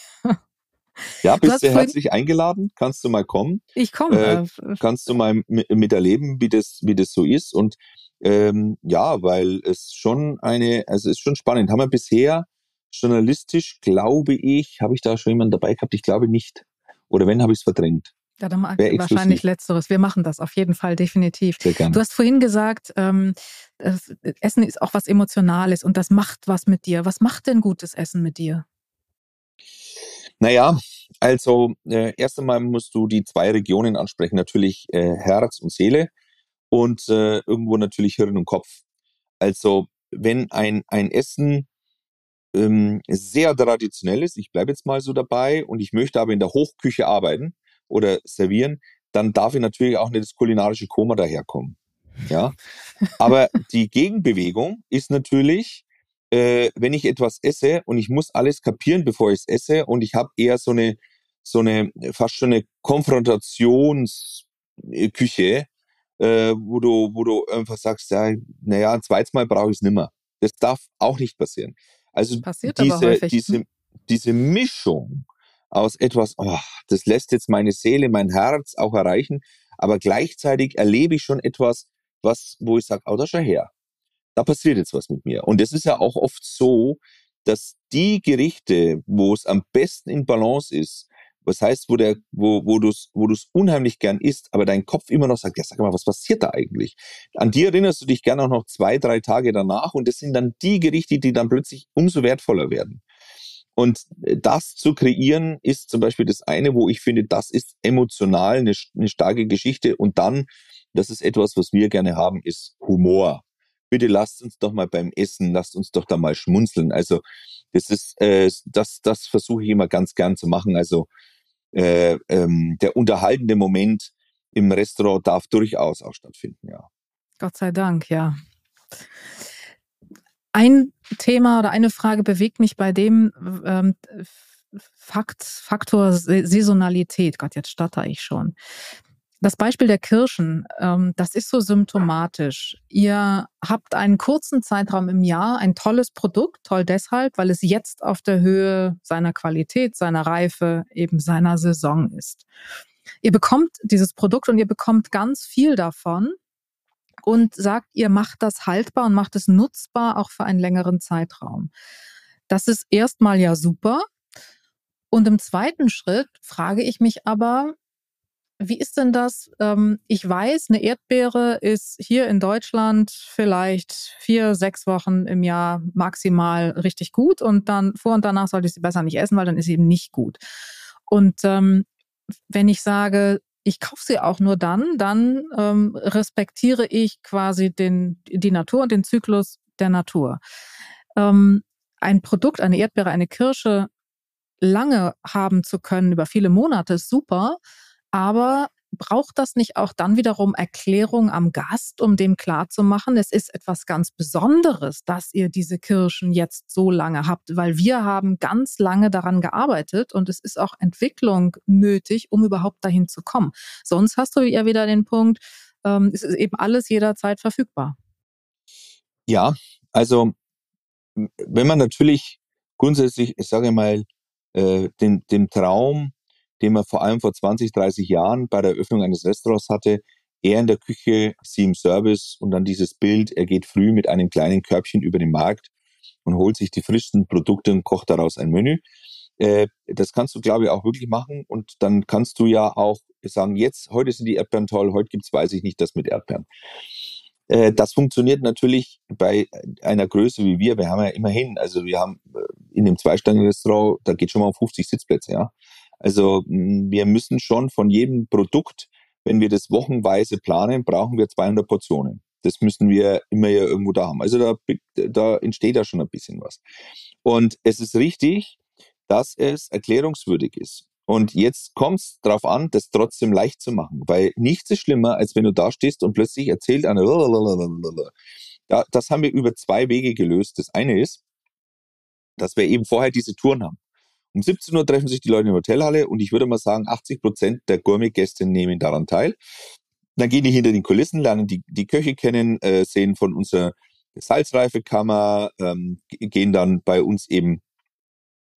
Ja, bist du herzlich eingeladen? Kannst du mal kommen? Ich komme. Äh, kannst du mal miterleben, wie das, wie das so ist? Und ähm, ja, weil es schon eine, also es ist schon spannend. Haben wir bisher journalistisch, glaube ich, habe ich da schon jemanden dabei gehabt? Ich glaube nicht. Oder wenn, habe ich es verdrängt. Ja, dann wahrscheinlich letzteres. Wir machen das auf jeden Fall definitiv. Sehr gerne. Du hast vorhin gesagt, ähm, Essen ist auch was Emotionales und das macht was mit dir. Was macht denn gutes Essen mit dir? Naja, also äh, erst einmal musst du die zwei Regionen ansprechen, natürlich äh, Herz und Seele und äh, irgendwo natürlich Hirn und Kopf. Also wenn ein, ein Essen ähm, sehr traditionell ist, ich bleibe jetzt mal so dabei und ich möchte aber in der Hochküche arbeiten oder servieren, dann darf ich natürlich auch nicht das kulinarische Koma daherkommen. Ja, aber die Gegenbewegung ist natürlich, äh, wenn ich etwas esse und ich muss alles kapieren, bevor ich es esse und ich habe eher so eine so eine fast schon eine Konfrontationsküche, äh, wo du wo du einfach sagst, ja, naja, ein zweites Mal brauche ich es nimmer. Das darf auch nicht passieren. Also Passiert diese diese diese Mischung aus etwas, oh, das lässt jetzt meine Seele, mein Herz auch erreichen, aber gleichzeitig erlebe ich schon etwas, was, wo ich sage, oh, da schau her. Da passiert jetzt was mit mir. Und das ist ja auch oft so, dass die Gerichte, wo es am besten in Balance ist, was heißt, wo wo, wo du es, wo du es unheimlich gern isst, aber dein Kopf immer noch sagt, ja, sag mal, was passiert da eigentlich? An die erinnerst du dich gerne auch noch zwei, drei Tage danach und das sind dann die Gerichte, die dann plötzlich umso wertvoller werden. Und äh, das zu kreieren ist zum Beispiel das eine, wo ich finde, das ist emotional eine, eine starke Geschichte. Und dann, das ist etwas, was wir gerne haben, ist Humor. Bitte lasst uns doch mal beim Essen, lasst uns doch da mal schmunzeln. Also das ist, äh, das, das versuche ich immer ganz gern zu machen. Also äh, ähm, der unterhaltende Moment im Restaurant darf durchaus auch stattfinden, ja. Gott sei Dank, ja. Ein Thema oder eine Frage bewegt mich bei dem ähm, Fakt, Faktor Saisonalität. Gott, jetzt stotter ich schon. Das Beispiel der Kirschen, ähm, das ist so symptomatisch. Ihr habt einen kurzen Zeitraum im Jahr, ein tolles Produkt, toll deshalb, weil es jetzt auf der Höhe seiner Qualität, seiner Reife, eben seiner Saison ist. Ihr bekommt dieses Produkt und ihr bekommt ganz viel davon und sagt, ihr macht das haltbar und macht es nutzbar auch für einen längeren Zeitraum. Das ist erstmal ja super. Und im zweiten Schritt frage ich mich aber, wie ist denn das? Ähm, ich weiß, eine Erdbeere ist hier in Deutschland vielleicht vier, sechs Wochen im Jahr maximal richtig gut und dann vor und danach sollte ich sie besser nicht essen, weil dann ist sie eben nicht gut. Und ähm, wenn ich sage, ich kaufe sie auch nur dann, dann ähm, respektiere ich quasi den, die Natur und den Zyklus der Natur. Ein Produkt, eine Erdbeere, eine Kirsche lange haben zu können, über viele Monate, ist super, aber braucht das nicht auch dann wiederum Erklärung am Gast, um dem klarzumachen, es ist etwas ganz Besonderes, dass ihr diese Kirschen jetzt so lange habt, weil wir haben ganz lange daran gearbeitet und es ist auch Entwicklung nötig, um überhaupt dahin zu kommen. Sonst hast du ja wieder den Punkt, ähm, es ist eben alles jederzeit verfügbar. Ja, also wenn man natürlich grundsätzlich, ich sage mal, äh, den, dem Traum den man vor allem vor 20, 30 Jahren bei der Eröffnung eines Restaurants hatte. Er in der Küche, sie im Service und dann dieses Bild, er geht früh mit einem kleinen Körbchen über den Markt und holt sich die frischsten Produkte und kocht daraus ein Menü. Äh, das kannst du, glaube ich, auch wirklich machen und dann kannst du ja auch sagen, jetzt, heute sind die Erdbeeren toll, heute gibt's, weiß ich nicht, das mit Erdbeeren. Äh, das funktioniert natürlich bei einer Größe wie wir. Wir haben ja immerhin, also wir haben äh, in dem Zwei-Sternen-Restaurant, da geht schon mal um 50 Sitzplätze, ja. Also wir müssen schon von jedem Produkt, wenn wir das wochenweise planen, brauchen wir 200 Portionen. Das müssen wir immer ja irgendwo da haben. Also da, da entsteht ja schon ein bisschen was. Und es ist richtig, dass es erklärungswürdig ist. Und jetzt kommt es darauf an, das trotzdem leicht zu machen, weil nichts ist schlimmer, als wenn du da stehst und plötzlich erzählt einer. Das haben wir über zwei Wege gelöst. Das eine ist, dass wir eben vorher diese Touren haben. Um 17 Uhr treffen sich die Leute in der Hotelhalle und ich würde mal sagen, 80 Prozent der Gourmet-Gäste nehmen daran teil. Dann gehen die hinter den Kulissen, lernen die, die Köche kennen, äh, sehen von unserer Salzreifekammer, ähm, gehen dann bei uns eben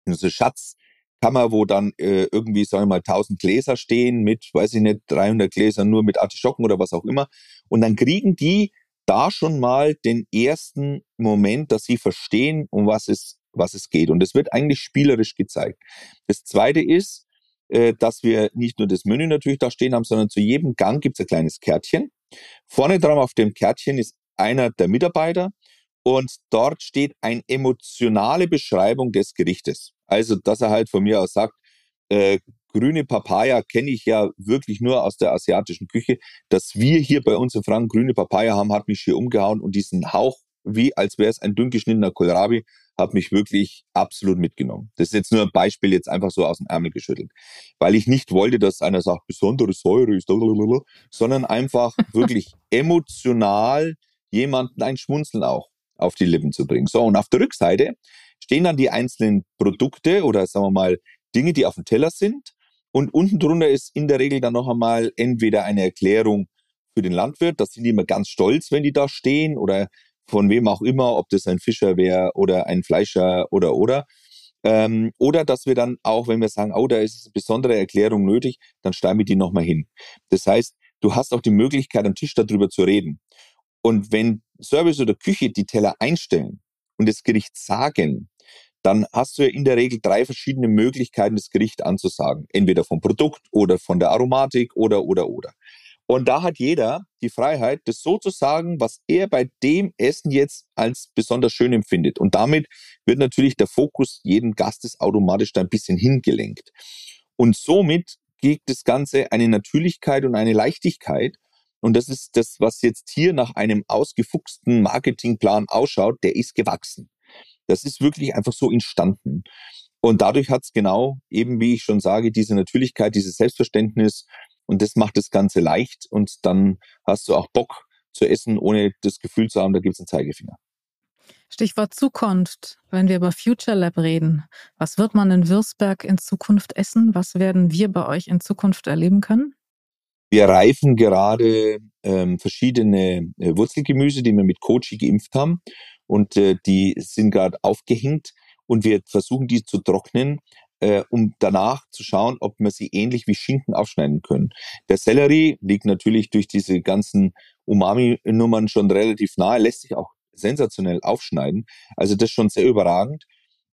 in unsere Schatzkammer, wo dann äh, irgendwie, sagen wir mal, 1000 Gläser stehen mit, weiß ich nicht, 300 Gläsern nur mit Artischocken oder was auch immer. Und dann kriegen die da schon mal den ersten Moment, dass sie verstehen, um was es was es geht. Und es wird eigentlich spielerisch gezeigt. Das Zweite ist, äh, dass wir nicht nur das Menü natürlich da stehen haben, sondern zu jedem Gang gibt es ein kleines Kärtchen. Vorne dran auf dem Kärtchen ist einer der Mitarbeiter und dort steht eine emotionale Beschreibung des Gerichtes. Also, dass er halt von mir aus sagt, äh, grüne Papaya kenne ich ja wirklich nur aus der asiatischen Küche. Dass wir hier bei uns in Franken grüne Papaya haben, hat mich hier umgehauen und diesen Hauch, wie als wäre es ein dünn geschnittener Kohlrabi, hat mich wirklich absolut mitgenommen. Das ist jetzt nur ein Beispiel, jetzt einfach so aus dem Ärmel geschüttelt. Weil ich nicht wollte, dass einer sagt, besondere Säure ist, sondern einfach wirklich emotional jemanden ein Schmunzeln auch auf die Lippen zu bringen. So, und auf der Rückseite stehen dann die einzelnen Produkte oder sagen wir mal Dinge, die auf dem Teller sind. Und unten drunter ist in der Regel dann noch einmal entweder eine Erklärung für den Landwirt, das sind die immer ganz stolz, wenn die da stehen oder von wem auch immer, ob das ein Fischer wäre oder ein Fleischer oder oder. Ähm, oder dass wir dann auch, wenn wir sagen, oh, da ist eine besondere Erklärung nötig, dann schreiben wir die nochmal hin. Das heißt, du hast auch die Möglichkeit, am Tisch darüber zu reden. Und wenn Service oder Küche die Teller einstellen und das Gericht sagen, dann hast du ja in der Regel drei verschiedene Möglichkeiten, das Gericht anzusagen. Entweder vom Produkt oder von der Aromatik oder, oder, oder. Und da hat jeder die Freiheit, das so zu sagen, was er bei dem Essen jetzt als besonders schön empfindet. Und damit wird natürlich der Fokus jeden Gastes automatisch da ein bisschen hingelenkt. Und somit kriegt das Ganze eine Natürlichkeit und eine Leichtigkeit. Und das ist das, was jetzt hier nach einem ausgefuchsten Marketingplan ausschaut, der ist gewachsen. Das ist wirklich einfach so entstanden. Und dadurch hat es genau, eben wie ich schon sage, diese Natürlichkeit, dieses Selbstverständnis, und das macht das Ganze leicht und dann hast du auch Bock zu essen, ohne das Gefühl zu haben, da gibt es einen Zeigefinger. Stichwort Zukunft. Wenn wir über Future Lab reden, was wird man in Würzberg in Zukunft essen? Was werden wir bei euch in Zukunft erleben können? Wir reifen gerade ähm, verschiedene äh, Wurzelgemüse, die wir mit Kochi geimpft haben. Und äh, die sind gerade aufgehängt und wir versuchen die zu trocknen äh, um danach zu schauen, ob wir sie ähnlich wie Schinken aufschneiden können. Der Sellerie liegt natürlich durch diese ganzen Umami-Nummern schon relativ nahe, lässt sich auch sensationell aufschneiden. Also das ist schon sehr überragend.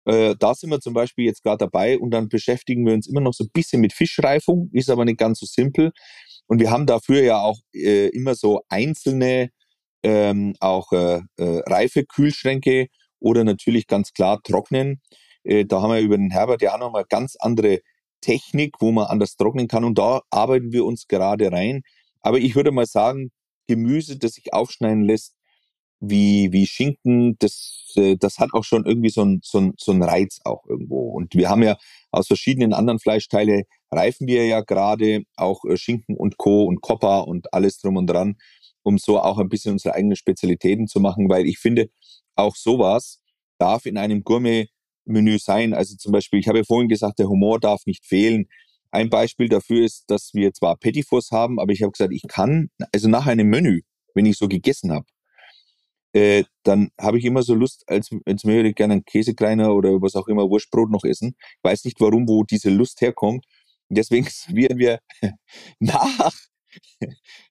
Äh, da sind wir zum Beispiel jetzt gerade dabei und dann beschäftigen wir uns immer noch so ein bisschen mit Fischreifung, ist aber nicht ganz so simpel. Und wir haben dafür ja auch äh, immer so einzelne ähm, auch äh, äh, reife Kühlschränke oder natürlich ganz klar trocknen. Äh, da haben wir über den Herbert ja auch nochmal ganz andere Technik, wo man anders trocknen kann. Und da arbeiten wir uns gerade rein. Aber ich würde mal sagen, Gemüse, das sich aufschneiden lässt, wie, wie Schinken, das, äh, das hat auch schon irgendwie so einen so so ein Reiz auch irgendwo. Und wir haben ja aus verschiedenen anderen Fleischteile reifen wir ja gerade auch äh, Schinken und Co. und Kopper und alles drum und dran, um so auch ein bisschen unsere eigenen Spezialitäten zu machen, weil ich finde, auch sowas darf in einem Gourmet Menü sein. Also zum Beispiel, ich habe ja vorhin gesagt, der Humor darf nicht fehlen. Ein Beispiel dafür ist, dass wir zwar Petitfours haben, aber ich habe gesagt, ich kann, also nach einem Menü, wenn ich so gegessen habe, äh, dann habe ich immer so Lust, als, als würde ich gerne einen Käsekreiner oder was auch immer, Wurstbrot noch essen. Ich weiß nicht warum, wo diese Lust herkommt. Deswegen servieren wir nach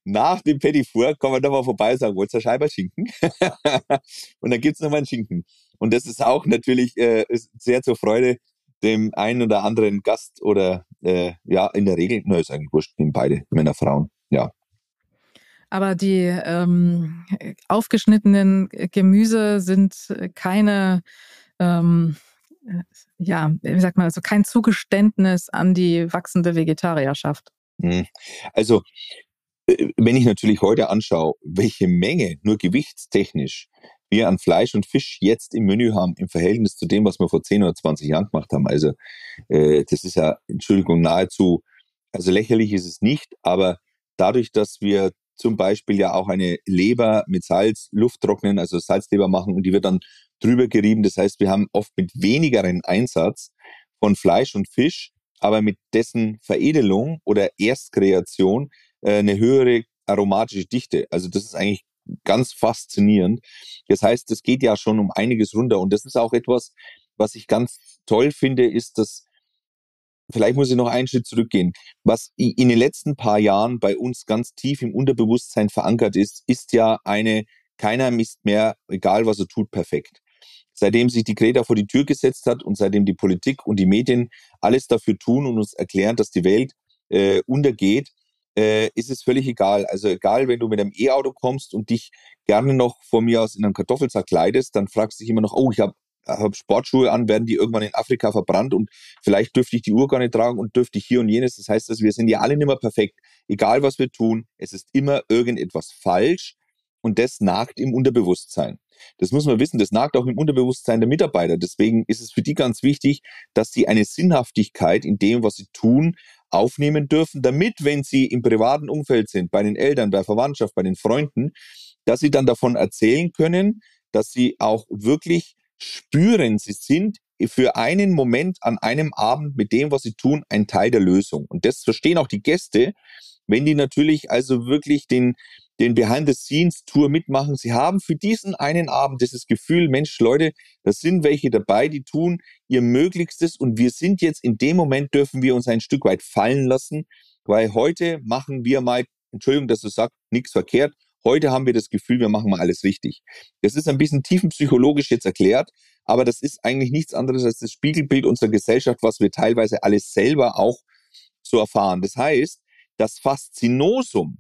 nach dem Petit Four kann man da mal vorbei und sagen, wollt ihr Scheibe Schinken? und dann gibt's noch mal einen Schinken. Und das ist auch natürlich äh, sehr zur Freude dem einen oder anderen Gast oder äh, ja, in der Regel, na, ist eigentlich wurscht, nehmen beide Männer, Frauen, ja. Aber die ähm, aufgeschnittenen Gemüse sind keine, ähm, ja, wie sagt man, also kein Zugeständnis an die wachsende Vegetarierschaft. Hm. Also, äh, wenn ich natürlich heute anschaue, welche Menge nur gewichtstechnisch wir an Fleisch und Fisch jetzt im Menü haben, im Verhältnis zu dem, was wir vor 10 oder 20 Jahren gemacht haben. Also, äh, das ist ja, Entschuldigung, nahezu, also lächerlich ist es nicht, aber dadurch, dass wir zum Beispiel ja auch eine Leber mit Salz, Luft trocknen, also Salzleber machen und die wird dann drüber gerieben. Das heißt, wir haben oft mit wenigeren Einsatz von Fleisch und Fisch aber mit dessen Veredelung oder Erstkreation äh, eine höhere aromatische Dichte. Also das ist eigentlich ganz faszinierend. Das heißt, es geht ja schon um einiges runter. Und das ist auch etwas, was ich ganz toll finde, ist, dass vielleicht muss ich noch einen Schritt zurückgehen. Was in den letzten paar Jahren bei uns ganz tief im Unterbewusstsein verankert ist, ist ja eine, keiner misst mehr, egal was er tut, perfekt seitdem sich die Greta vor die Tür gesetzt hat und seitdem die Politik und die Medien alles dafür tun und uns erklären, dass die Welt äh, untergeht, äh, ist es völlig egal. Also egal, wenn du mit einem E-Auto kommst und dich gerne noch von mir aus in einen Kartoffelsack kleidest, dann fragst du dich immer noch, oh, ich habe habe Sportschuhe an, werden die irgendwann in Afrika verbrannt und vielleicht dürfte ich die Uhr gar nicht tragen und dürfte ich hier und jenes. Das heißt, dass wir sind ja alle nicht mehr perfekt. Egal was wir tun, es ist immer irgendetwas falsch und das nagt im Unterbewusstsein. Das muss man wissen, das nagt auch im Unterbewusstsein der Mitarbeiter. Deswegen ist es für die ganz wichtig, dass sie eine Sinnhaftigkeit in dem, was sie tun, aufnehmen dürfen, damit, wenn sie im privaten Umfeld sind, bei den Eltern, bei Verwandtschaft, bei den Freunden, dass sie dann davon erzählen können, dass sie auch wirklich spüren, sie sind für einen Moment an einem Abend mit dem, was sie tun, ein Teil der Lösung. Und das verstehen auch die Gäste, wenn die natürlich also wirklich den, den Behind-the-Scenes-Tour mitmachen. Sie haben für diesen einen Abend dieses Gefühl, Mensch, Leute, da sind welche dabei, die tun ihr Möglichstes und wir sind jetzt in dem Moment, dürfen wir uns ein Stück weit fallen lassen, weil heute machen wir mal, Entschuldigung, dass du sagst, nichts verkehrt, Heute haben wir das Gefühl, wir machen mal alles richtig. Das ist ein bisschen tiefenpsychologisch jetzt erklärt, aber das ist eigentlich nichts anderes als das Spiegelbild unserer Gesellschaft, was wir teilweise alles selber auch so erfahren. Das heißt, das Faszinosum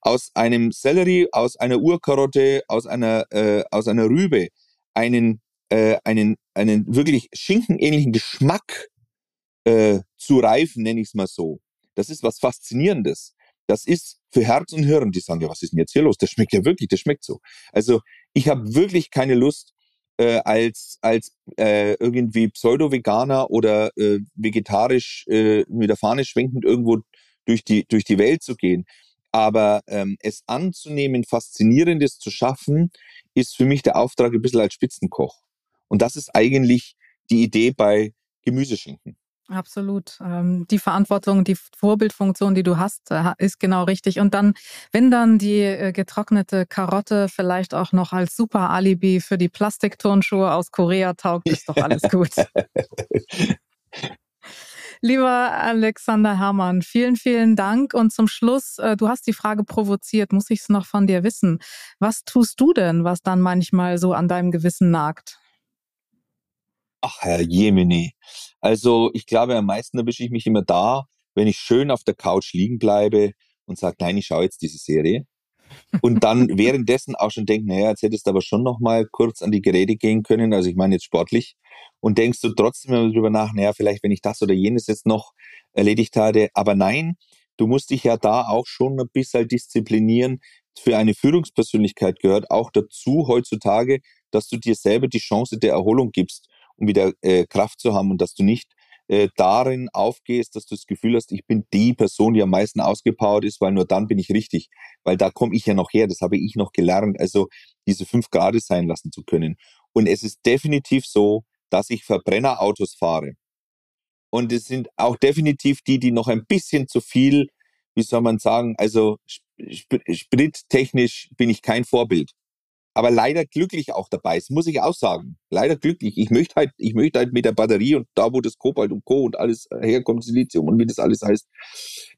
aus einem Sellerie, aus einer Urkarotte, aus einer, äh, aus einer Rübe einen, äh, einen, einen wirklich schinkenähnlichen Geschmack äh, zu reifen, nenne ich es mal so. Das ist was Faszinierendes. Das ist für Herz und Hirn, die sagen, ja, was ist denn jetzt hier los? Das schmeckt ja wirklich, das schmeckt so. Also ich habe wirklich keine Lust, äh, als, als äh, irgendwie Pseudo-Veganer oder äh, vegetarisch äh, mit der Fahne schwenkend irgendwo durch die, durch die Welt zu gehen. Aber ähm, es anzunehmen, Faszinierendes zu schaffen, ist für mich der Auftrag ein bisschen als Spitzenkoch. Und das ist eigentlich die Idee bei Gemüseschinken. Absolut. Ähm, die Verantwortung, die Vorbildfunktion, die du hast, äh, ist genau richtig. Und dann, wenn dann die äh, getrocknete Karotte vielleicht auch noch als super Alibi für die Plastikturnschuhe aus Korea taugt, ist doch alles gut. Lieber Alexander Herrmann, vielen, vielen Dank. Und zum Schluss, äh, du hast die Frage provoziert, muss ich es noch von dir wissen. Was tust du denn, was dann manchmal so an deinem Gewissen nagt? Ach, Herr Jemini. Also ich glaube, am meisten erwische ich mich immer da, wenn ich schön auf der Couch liegen bleibe und sage, nein, ich schaue jetzt diese Serie. Und dann währenddessen auch schon denke, naja, jetzt hättest du aber schon noch mal kurz an die Geräte gehen können, also ich meine jetzt sportlich. Und denkst du trotzdem drüber nach, naja, vielleicht wenn ich das oder jenes jetzt noch erledigt hatte. Aber nein, du musst dich ja da auch schon ein bisschen disziplinieren. Für eine Führungspersönlichkeit gehört auch dazu heutzutage, dass du dir selber die Chance der Erholung gibst um wieder äh, Kraft zu haben und dass du nicht äh, darin aufgehst, dass du das Gefühl hast, ich bin die Person, die am meisten ausgepowert ist, weil nur dann bin ich richtig, weil da komme ich ja noch her, das habe ich noch gelernt, also diese fünf Grad sein lassen zu können. Und es ist definitiv so, dass ich Verbrennerautos fahre. Und es sind auch definitiv die, die noch ein bisschen zu viel, wie soll man sagen, also sprittechnisch bin ich kein Vorbild aber leider glücklich auch dabei. Das muss ich auch sagen. Leider glücklich. Ich möchte halt, ich möchte halt mit der Batterie und da, wo das Kobalt und Co. und alles herkommt, Silizium und wie das alles heißt,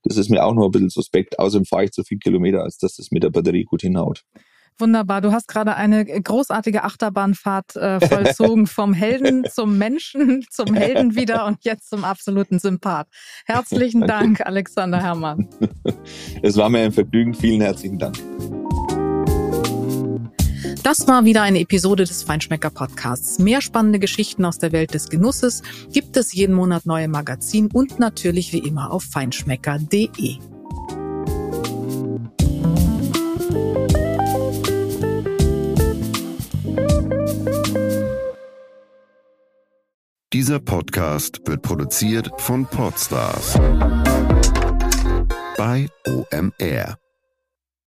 das ist mir auch noch ein bisschen suspekt. Außerdem fahre ich zu viel Kilometer, als dass das mit der Batterie gut hinhaut. Wunderbar. Du hast gerade eine großartige Achterbahnfahrt äh, vollzogen vom Helden zum Menschen, zum Helden wieder und jetzt zum absoluten Sympath. Herzlichen Dank, Alexander Herrmann. Es war mir ein Vergnügen. Vielen herzlichen Dank. Das war wieder eine Episode des Feinschmecker Podcasts. Mehr spannende Geschichten aus der Welt des Genusses gibt es jeden Monat neue Magazin und natürlich wie immer auf feinschmecker.de. Dieser Podcast wird produziert von Podstars bei OMR.